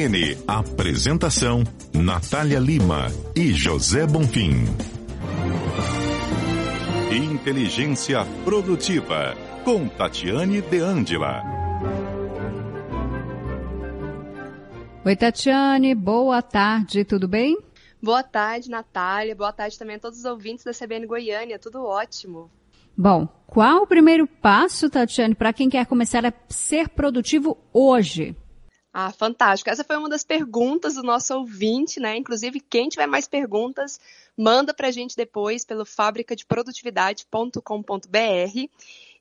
N. Apresentação: Natália Lima e José Bonfim. Inteligência Produtiva, com Tatiane De Angela. Oi, Tatiane, boa tarde, tudo bem? Boa tarde, Natália. Boa tarde também a todos os ouvintes da CBN Goiânia. Tudo ótimo. Bom, qual o primeiro passo, Tatiane, para quem quer começar a ser produtivo hoje? Ah, fantástico. Essa foi uma das perguntas do nosso ouvinte, né? Inclusive, quem tiver mais perguntas, manda para a gente depois pelo fabricadeprodutividade.com.br.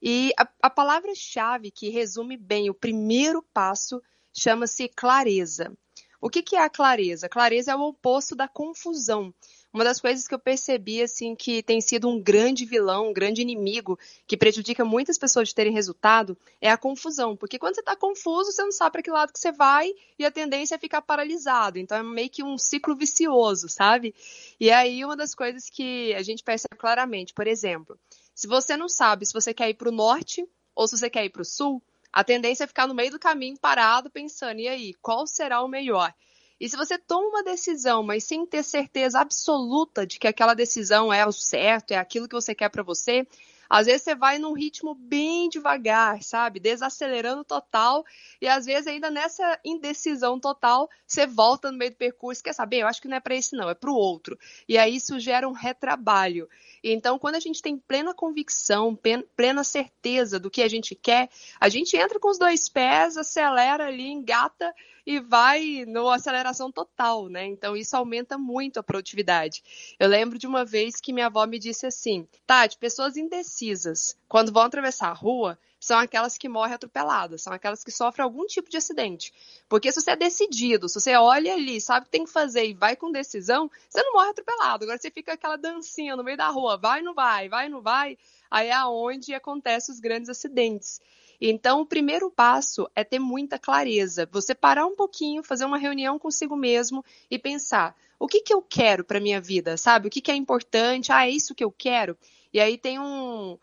E a, a palavra-chave que resume bem o primeiro passo chama-se clareza. O que, que é a clareza? Clareza é o oposto da confusão. Uma das coisas que eu percebi, assim, que tem sido um grande vilão, um grande inimigo, que prejudica muitas pessoas de terem resultado, é a confusão. Porque quando você está confuso, você não sabe para que lado que você vai e a tendência é ficar paralisado. Então é meio que um ciclo vicioso, sabe? E aí uma das coisas que a gente percebe claramente, por exemplo, se você não sabe se você quer ir para o norte ou se você quer ir para o sul, a tendência é ficar no meio do caminho parado pensando, e aí, qual será o melhor? E se você toma uma decisão, mas sem ter certeza absoluta de que aquela decisão é o certo, é aquilo que você quer para você, às vezes você vai num ritmo bem devagar, sabe? Desacelerando total. E às vezes, ainda nessa indecisão total, você volta no meio do percurso. Quer saber? Eu acho que não é para esse, não, é para o outro. E aí isso gera um retrabalho. Então, quando a gente tem plena convicção, plena certeza do que a gente quer, a gente entra com os dois pés, acelera ali, engata e vai numa aceleração total, né? Então isso aumenta muito a produtividade. Eu lembro de uma vez que minha avó me disse assim: Tati, pessoas indecisas, quando vão atravessar a rua, são aquelas que morrem atropeladas, são aquelas que sofrem algum tipo de acidente. Porque se você é decidido, se você olha ali, sabe o que tem que fazer e vai com decisão, você não morre atropelado. Agora você fica aquela dancinha no meio da rua, vai, não vai, vai, não vai, aí é onde acontecem os grandes acidentes. Então, o primeiro passo é ter muita clareza. Você parar um pouquinho, fazer uma reunião consigo mesmo e pensar: o que, que eu quero para minha vida, sabe? O que, que é importante? Ah, é isso que eu quero. E aí tem um,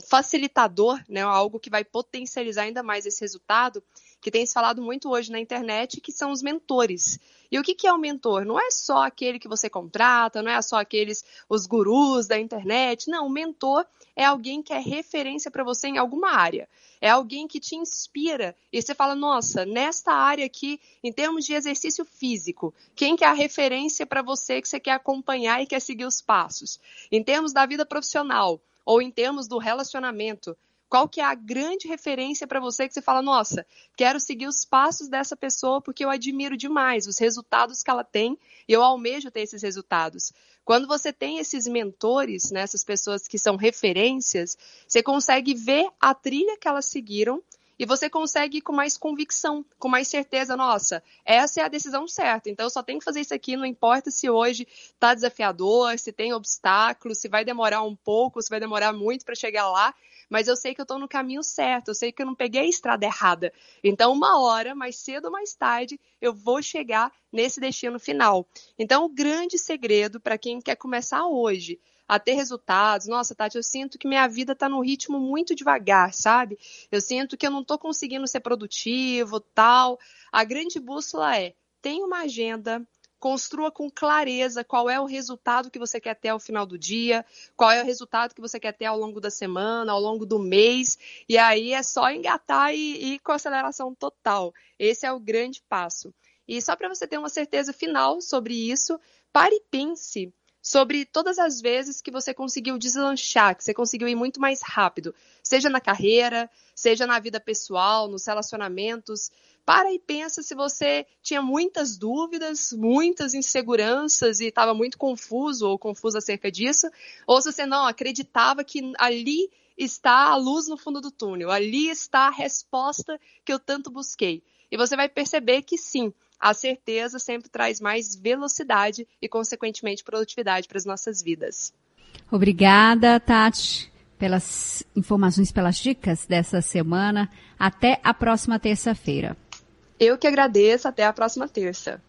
facilitador, né, algo que vai potencializar ainda mais esse resultado, que tem se falado muito hoje na internet, que são os mentores. E o que, que é o mentor? Não é só aquele que você contrata, não é só aqueles, os gurus da internet. Não, o mentor é alguém que é referência para você em alguma área. É alguém que te inspira e você fala, nossa, nesta área aqui, em termos de exercício físico, quem que é a referência para você que você quer acompanhar e quer seguir os passos? Em termos da vida profissional ou em termos do relacionamento, qual que é a grande referência para você que você fala, nossa, quero seguir os passos dessa pessoa porque eu admiro demais os resultados que ela tem e eu almejo ter esses resultados. Quando você tem esses mentores, né, essas pessoas que são referências, você consegue ver a trilha que elas seguiram e você consegue com mais convicção, com mais certeza, nossa, essa é a decisão certa, então eu só tenho que fazer isso aqui, não importa se hoje está desafiador, se tem obstáculos, se vai demorar um pouco, se vai demorar muito para chegar lá, mas eu sei que eu estou no caminho certo, eu sei que eu não peguei a estrada errada. Então, uma hora, mais cedo ou mais tarde, eu vou chegar nesse destino final. Então, o grande segredo para quem quer começar hoje a ter resultados. Nossa, Tati, eu sinto que minha vida está num ritmo muito devagar, sabe? Eu sinto que eu não estou conseguindo ser produtivo, tal. A grande bússola é: tem uma agenda, construa com clareza qual é o resultado que você quer ter ao final do dia, qual é o resultado que você quer ter ao longo da semana, ao longo do mês, e aí é só engatar e ir com aceleração total. Esse é o grande passo. E só para você ter uma certeza final sobre isso, pare e pense sobre todas as vezes que você conseguiu deslanchar, que você conseguiu ir muito mais rápido, seja na carreira, seja na vida pessoal, nos relacionamentos. Para e pensa se você tinha muitas dúvidas, muitas inseguranças e estava muito confuso ou confusa acerca disso, ou se você não acreditava que ali está a luz no fundo do túnel, ali está a resposta que eu tanto busquei. E você vai perceber que sim, a certeza sempre traz mais velocidade e, consequentemente, produtividade para as nossas vidas. Obrigada, Tati, pelas informações, pelas dicas dessa semana. Até a próxima terça-feira. Eu que agradeço. Até a próxima terça.